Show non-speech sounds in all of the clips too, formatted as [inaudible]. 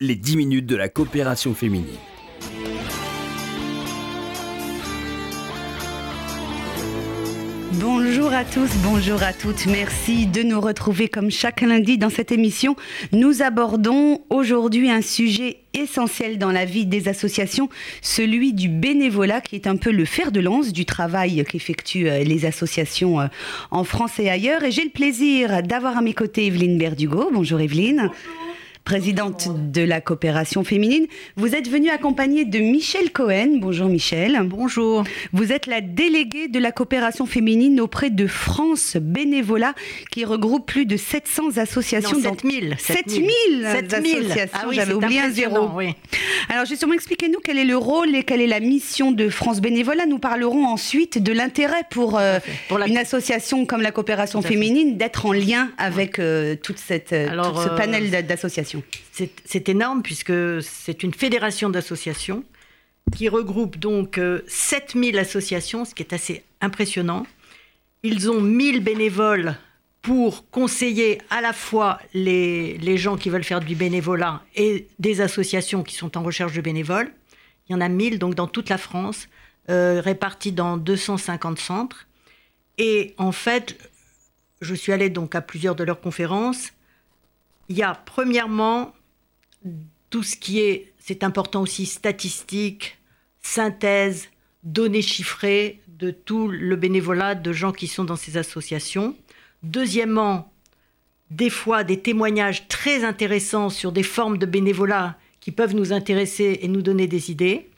les 10 minutes de la coopération féminine. Bonjour à tous, bonjour à toutes. Merci de nous retrouver comme chaque lundi dans cette émission. Nous abordons aujourd'hui un sujet essentiel dans la vie des associations, celui du bénévolat qui est un peu le fer de lance du travail qu'effectuent euh, les associations euh, en France et ailleurs. Et j'ai le plaisir d'avoir à mes côtés Evelyne Berdugo. Bonjour Evelyne présidente de la coopération féminine. Vous êtes venue accompagnée de Michel Cohen. Bonjour Michel. Bonjour. Vous êtes la déléguée de la coopération féminine auprès de France Bénévolat qui regroupe plus de 700 associations. Non, 7000. 7000 associations. Ah oui, J'avais oublié un zéro. oui. Alors justement, expliquez-nous quel est le rôle et quelle est la mission de France Bénévolat. Nous parlerons ensuite de l'intérêt pour, euh, Pour la- une association comme la coopération féminine d'être en lien avec euh, toute cette, euh, Alors, tout ce panel d'a- d'associations. C'est énorme puisque c'est une fédération d'associations qui regroupe donc euh, 7000 associations, ce qui est assez impressionnant. Ils ont 1000 bénévoles pour conseiller à la fois les, les gens qui veulent faire du bénévolat et des associations qui sont en recherche de bénévoles. Il y en a 1000 donc dans toute la France, euh, répartis dans 250 centres. Et en fait, je suis allée donc à plusieurs de leurs conférences. Il y a premièrement tout ce qui est, c'est important aussi, statistique, synthèse, données chiffrées de tout le bénévolat de gens qui sont dans ces associations. Deuxièmement, des fois des témoignages très intéressants sur des formes de bénévolat qui peuvent nous intéresser et nous donner des idées.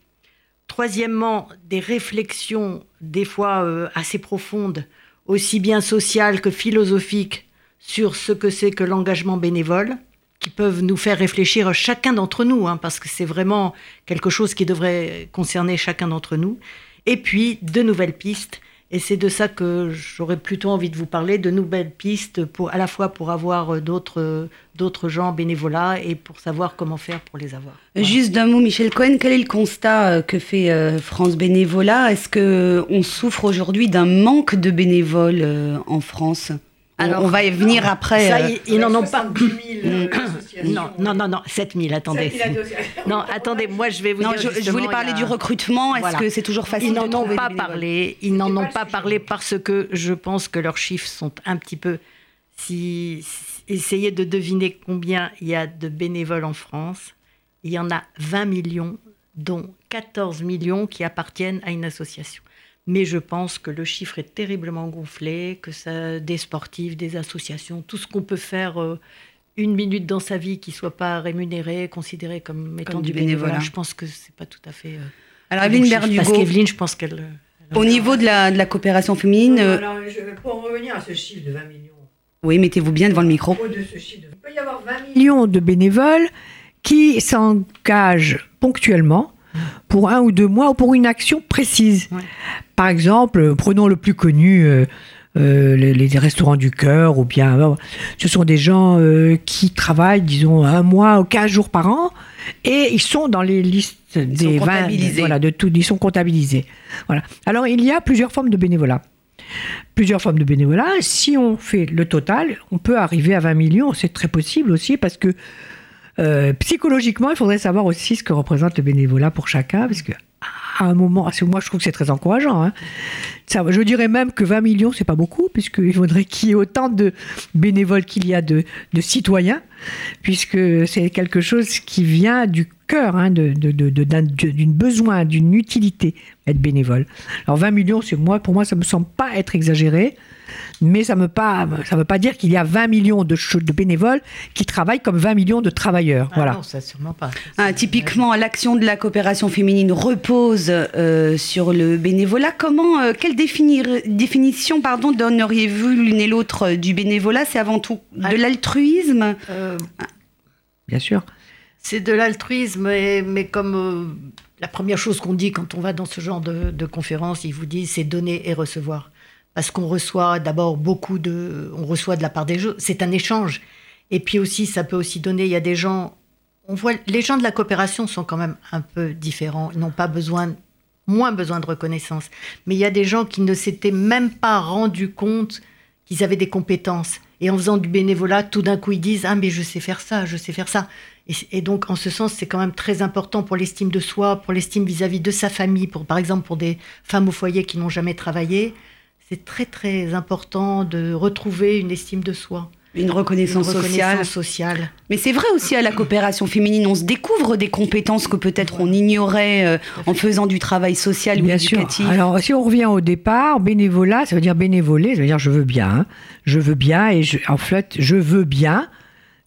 Troisièmement, des réflexions des fois euh, assez profondes, aussi bien sociales que philosophiques, sur ce que c'est que l'engagement bénévole, qui peuvent nous faire réfléchir chacun d'entre nous, hein, parce que c'est vraiment quelque chose qui devrait concerner chacun d'entre nous. Et puis, de nouvelles pistes. Et c'est de ça que j'aurais plutôt envie de vous parler, de nouvelles pistes, pour, à la fois pour avoir euh, d'autres euh, d'autres gens bénévolats et pour savoir comment faire pour les avoir. Juste d'un mot, Michel Cohen, quel est le constat euh, que fait France Bénévolat? Est-ce que on souffre aujourd'hui d'un manque de bénévoles en France? Alors, on va y venir après. Ça, euh, ils, n'en ont pas. 70 000 associations. Non, non, non, non, 7000, attendez. 7 000 associations. Non, attendez, moi je vais vous non, dire. je, voulais parler a- du recrutement. Est-ce Voilà. que c'est toujours facile Ils de n'en ont pas bénévoles parlé. Ils n'en ont pas parlé parce que je pense que leurs chiffres sont un petit peu. Si, si- essayez de deviner combien il y a de bénévoles en France. Il y en a 20 millions, dont 14 millions qui appartiennent à une association. Mais je pense que le chiffre est terriblement gonflé, que ça, des sportifs, des associations, tout ce qu'on peut faire euh, une minute dans sa vie qui soit pas rémunéré, considéré comme étant Comme du bénévolat. bénévolat. Je pense que c'est pas tout à fait. euh, Alors, Evelyne chiffre. Parce Berdugo, qu'Evelyne, je pense qu'elle. elle- au niveau de la, de la coopération féminine, Non, euh, alors, je- pour en revenir à ce chiffre de 20 millions, oui, mettez-vous bien devant le micro. au de ce chiffre, de- il peut y avoir 20 millions de bénévoles qui s'engagent ponctuellement pour un ou deux mois ou pour une action précise. Ouais. Par exemple, prenons le plus connu, euh, euh, les, les restaurants du cœur, ou bien euh, ce sont des gens euh, qui travaillent, disons, un mois ou 15 jours par an, et ils sont dans les listes des sont 20, comptabilisés. voilà, de tout, ils sont comptabilisés. Voilà. Alors, il y a plusieurs formes de bénévolat. Plusieurs formes de bénévolat. Si on fait le total, on peut arriver à 20 millions. C'est très possible aussi parce que euh, psychologiquement, il faudrait savoir aussi ce que représente le bénévolat pour chacun, parce que à un moment, moi je trouve que c'est très encourageant. hein. Je dirais même que 20 millions, c'est pas beaucoup, puisqu'il faudrait qu'il y ait autant de bénévoles qu'il y a de, citoyens, puisque c'est quelque chose qui vient du cœur, hein, besoin, d'une utilité, être bénévole. Alors 20 millions, c'est moi, pour moi, ça me semble pas être exagéré, mais ça ne ça veut pas dire qu'il y a 20 millions de, de bénévoles qui travaillent comme 20 millions de travailleurs. Ah voilà. Non, ça sûrement pas. Ah, typiquement, l'action de la coopération féminine repose euh, sur le bénévolat. Comment, euh, quelle définir- définition, pardon, donneriez-vous l'une et l'autre euh, du bénévolat? C'est avant tout de Ah. l'altruisme? Euh, Bien sûr. C'est de l'altruisme, mais, mais comme euh, la première chose qu'on dit quand on va dans ce genre de, de conférence, ils vous disent c'est donner et recevoir. Parce qu'on reçoit d'abord beaucoup de, on reçoit de la part des gens, c'est un échange. Et puis aussi, ça peut aussi donner, il y a des gens, on voit, les gens de la coopération sont quand même un peu différents, ils n'ont pas besoin, moins besoin de reconnaissance. Mais il y a des gens qui ne s'étaient même pas rendus compte qu'ils avaient des compétences Et en faisant du bénévolat, tout d'un coup, ils disent Ah, mais je sais faire ça, je sais faire ça. Et, donc, en ce sens, c'est quand même très important pour l'estime de soi, pour l'estime vis-à-vis de sa famille, pour, par exemple pour des femmes au foyer qui n'ont jamais travaillé. C'est très, très important de retrouver une estime de soi. Une reconnaissance, Une sociale. reconnaissance sociale. Mais c'est vrai aussi à la coopération féminine, on se découvre des compétences que peut-être on ignorait euh, en faisant du travail social ou Bien sûr. éducatif. Alors, si on revient au départ, bénévolat, ça veut dire bénévoler, ça veut dire je veux bien. hein. Je veux bien et je- en fait, je veux bien.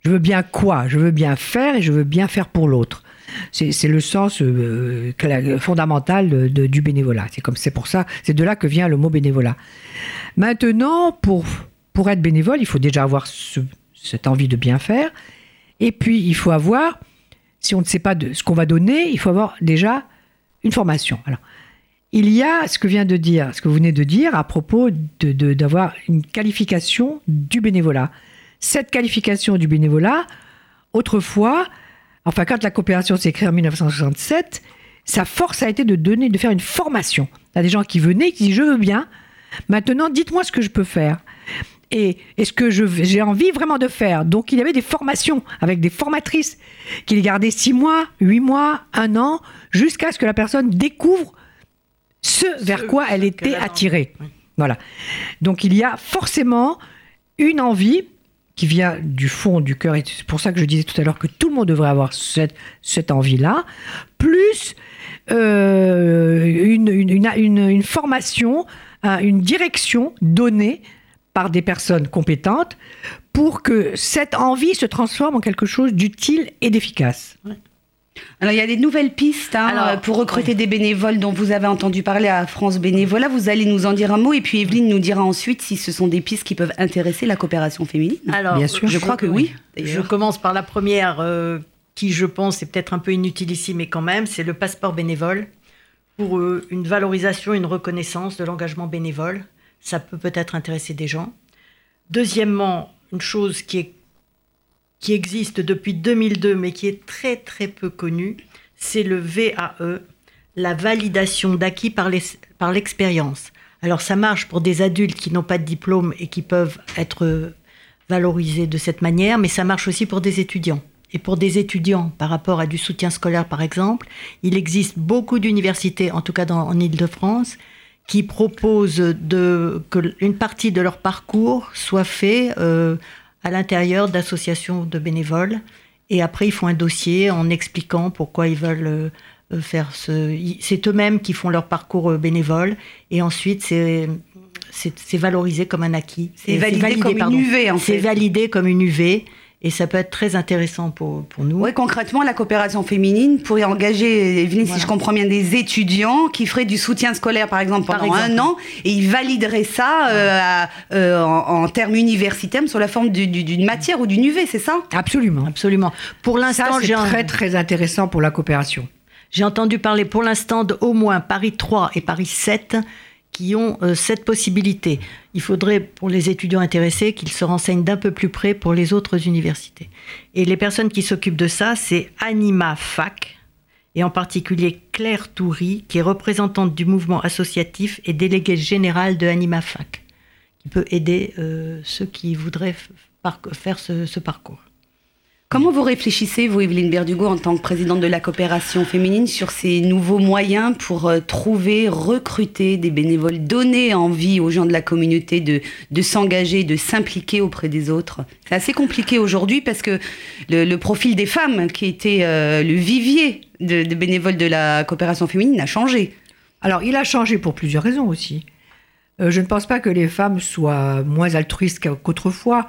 Je veux bien quoi? Je veux bien faire et je veux bien faire pour l'autre. C'est le sens euh, fondamental de- de- du bénévolat. C'est comme c'est pour ça, c'est de là que vient le mot bénévolat. Maintenant, pour pour être bénévole, il faut déjà avoir ce- cette envie de bien faire, et puis il faut avoir, si on ne sait pas de ce qu'on va donner, il faut avoir déjà une formation. Alors, il y a ce que vient de dire, ce que vous venez de dire à propos de- de- d'avoir une qualification du bénévolat. Cette qualification du bénévolat, autrefois, enfin quand la coopération s'est créée en 1967, sa force a été de donner, de faire une formation. A des gens qui venaient, qui disaient je veux bien. Maintenant, dites-moi ce que je peux faire. Et, et ce que j'ai envie vraiment de faire. Donc, il y avait des formations avec des formatrices qui les gardaient six mois, huit mois, un an, jusqu'à ce que la personne découvre ce vers quoi elle était attirée. Oui. Voilà. Donc il y a forcément une envie qui vient du fond du cœur, et c'est pour ça que je disais tout à l'heure que tout le monde devrait avoir cette, cette envie-là, plus euh, une, une, une, formation, un- une direction donnée par des personnes compétentes pour que cette envie se transforme en quelque chose d'utile et d'efficace. Alors il y a des nouvelles pistes hein, Alors, pour recruter des bénévoles dont vous avez entendu parler à France Bénévolat. Vous allez nous en dire un mot et puis Evelyne nous dira ensuite si ce sont des pistes qui peuvent intéresser la coopération féminine. Alors, Bien sûr. Je crois que oui, Je commence par la première, euh, qui je pense est peut-être un peu inutile ici, mais quand même, c'est le passeport bénévole pour euh, une valorisation, une reconnaissance de l'engagement bénévole. Ça peut peut-être intéresser des gens. Deuxièmement, une chose qui, existe depuis 2002, mais qui est très très peu connue, c'est le VAE, la validation d'acquis par l'expérience. Alors ça marche pour des adultes qui n'ont pas de diplôme et qui peuvent être valorisés de cette manière, mais ça marche aussi pour des étudiants. Et pour des étudiants, par rapport à du soutien scolaire, par exemple, il existe beaucoup d'universités, en tout cas en Ile-de-France, qui proposent de, que une partie de leur parcours soit fait euh, à l'intérieur d'associations de bénévoles. Et après, ils font un dossier en expliquant pourquoi ils veulent euh, faire ce. C'est eux-mêmes qui font leur parcours euh, bénévole. Et ensuite, c'est c'est c'est valorisé comme un acquis. C'est validé comme une UV, en C'est fait. validé comme une UV. Et ça peut être très intéressant pour, pour nous. Oui, concrètement, la coopération féminine pourrait engager, Evelyne, si je comprends bien, des étudiants qui feraient du soutien scolaire, par exemple, Par pendant exemple. un an, et ils valideraient ça euh, à- euh, en, en termes universitaires, mais sous la forme du- du- d'une matière ou d'une UV, c'est ça? Absolument. Absolument. Pour l'instant, c'est un- très très intéressant pour la coopération. J'ai entendu parler pour l'instant d'au moins Paris 3 et Paris 7 qui ont euh, cette possibilité. Il faudrait, pour les étudiants intéressés, qu'ils se renseignent d'un peu plus près pour les autres universités. Et les personnes qui s'occupent de ça, c'est Anima Fac, et en particulier Claire Toury, qui est représentante du mouvement associatif et déléguée générale de Anima Fac, qui peut aider euh, ceux qui voudraient faire ce- ce parcours. Comment vous réfléchissez, vous, Evelyne Berdugo, en tant que présidente de la coopération féminine, sur ces nouveaux moyens pour euh, trouver, recruter des bénévoles, donner envie aux gens de la communauté de, de s'engager, de s'impliquer auprès des autres? C'est assez compliqué aujourd'hui parce que le, profil des femmes, qui était euh, le vivier de, de bénévoles de la coopération féminine, a changé. Alors, il a changé pour plusieurs raisons aussi. Euh, je ne pense pas que les femmes soient moins altruistes qu'au- qu'autrefois.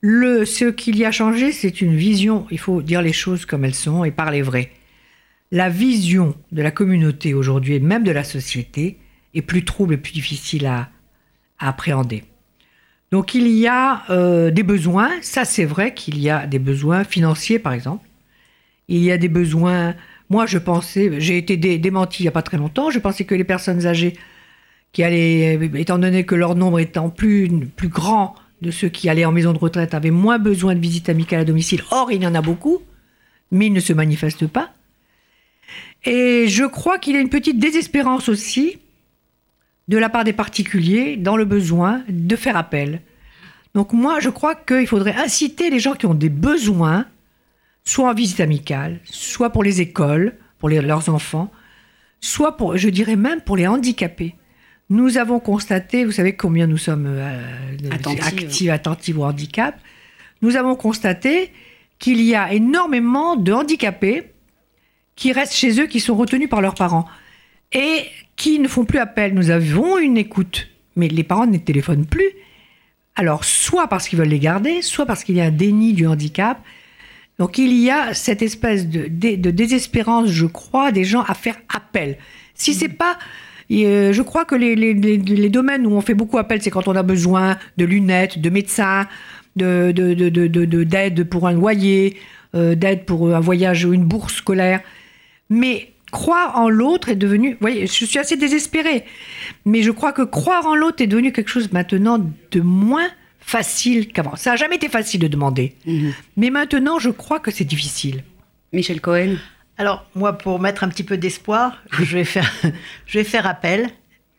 Le, ce qu'il y a changé, c'est une vision. Il faut dire les choses comme elles sont et parler vrai. La vision de la communauté aujourd'hui, et même de la société, est plus trouble et plus difficile à, appréhender. Donc il y a euh, des besoins, ça c'est vrai qu'il y a des besoins financiers par exemple. Il y a des besoins. Moi, je pensais, j'ai été dé- démenti il n'y a pas très longtemps. Je pensais que les personnes âgées, qui allaient, étant donné que leur nombre étant plus, plus grand de ceux qui allaient en maison de retraite, avaient moins besoin de visites amicales à domicile. Or, il y en a beaucoup, mais ils ne se manifestent pas. Et je crois qu'il y a une petite désespérance aussi de la part des particuliers dans le besoin de faire appel. Donc moi, je crois qu'il faudrait inciter les gens qui ont des besoins, soit en visite amicale, soit pour les écoles, pour leurs enfants, soit pour, je dirais même pour les handicapés. Nous avons constaté, vous savez combien nous sommes euh, actifs, attentifs au handicap, nous avons constaté qu'il y a énormément de handicapés qui restent chez eux, qui sont retenus par leurs parents et qui ne font plus appel. Nous avons une écoute, mais les parents ne téléphonent plus. Alors, soit parce qu'ils veulent les garder, soit parce qu'il y a un déni du handicap. Donc, il y a cette espèce de, désespérance, je crois, des gens à faire appel. Si c'est pas. Euh, je crois que les, les, domaines où on fait beaucoup appel, c'est quand on a besoin de lunettes, de médecins, d'aide de, de, pour un loyer, euh, d'aide pour un voyage ou une bourse scolaire. Mais croire en l'autre est devenu. Vous voyez, je suis assez désespérée. Mais je crois que croire en l'autre est devenu quelque chose maintenant de moins facile qu'avant. Ça n'a jamais été facile de demander. Mhm. Mais maintenant, je crois que c'est difficile. Michel Cohen Alors, moi, pour mettre un petit peu d'espoir, [laughs] je, vais faire, je vais faire appel.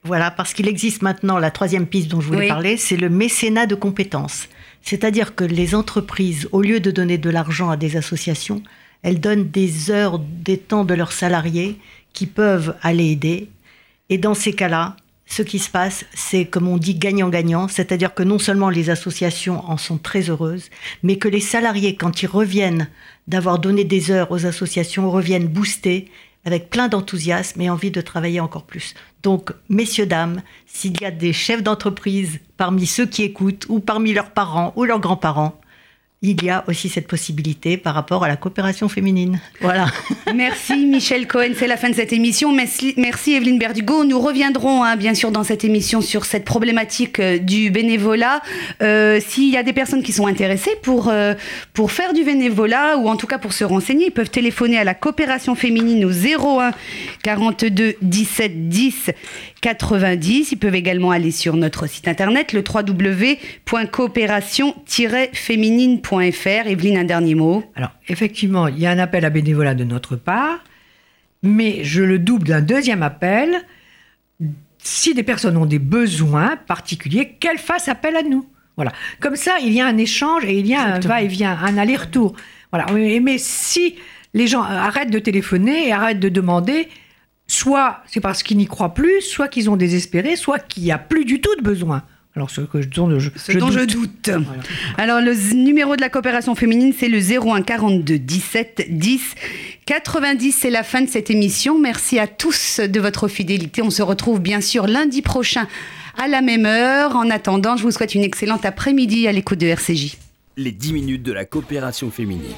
Voilà, parce qu'il existe maintenant la troisième piste dont je voulais parler, c'est le mécénat de compétences. C'est-à-dire que les entreprises, au lieu de donner de l'argent à des associations, elles donnent des heures, des temps de leurs salariés qui peuvent aller aider. Et dans ces cas-là, ce qui se passe, c'est comme on dit gagnant-gagnant, c'est-à-dire que non seulement les associations en sont très heureuses, mais que les salariés, quand ils reviennent d'avoir donné des heures aux associations, reviennent boostés avec plein d'enthousiasme et envie de travailler encore plus. Donc, messieurs, dames, s'il y a des chefs d'entreprise parmi ceux qui écoutent, ou parmi leurs parents ou leurs grands-parents, il y a aussi cette possibilité par rapport à la coopération féminine. Voilà. [laughs] Merci Michel Cohen, c'est la fin de cette émission. Merci, Evelyne Berdugo. Nous reviendrons hein, bien sûr dans cette émission sur cette problématique euh, du bénévolat. Euh, S'il y a des personnes qui sont intéressées pour, euh, pour faire du bénévolat ou en tout cas pour se renseigner, ils peuvent téléphoner à la coopération féminine au 01 42 17 10 90. Ils peuvent également aller sur notre site internet le Evelyne, un dernier mot. Alors, effectivement, il y a un appel à bénévolat de notre part, mais je le double d'un deuxième appel. Si des personnes ont des besoins particuliers, qu'elles fassent appel à nous. Voilà. Comme ça, il y a un échange et il y a un va-et-vient, un aller-retour. Voilà. Mais si les gens arrêtent de téléphoner et arrêtent de demander, soit c'est parce qu'ils n'y croient plus, soit qu'ils ont désespéré, soit qu'il n'y a plus du tout de besoin. Alors, ce, que, dont, je, dont je doute. Alors, le numéro de la coopération féminine, c'est le 01 42 17 10 90. C'est la fin de cette émission. Merci à tous de votre fidélité. On se retrouve bien sûr lundi prochain à la même heure. En attendant, je vous souhaite une excellente après-midi à l'écoute de RCJ. Les 10 minutes de la coopération féminine.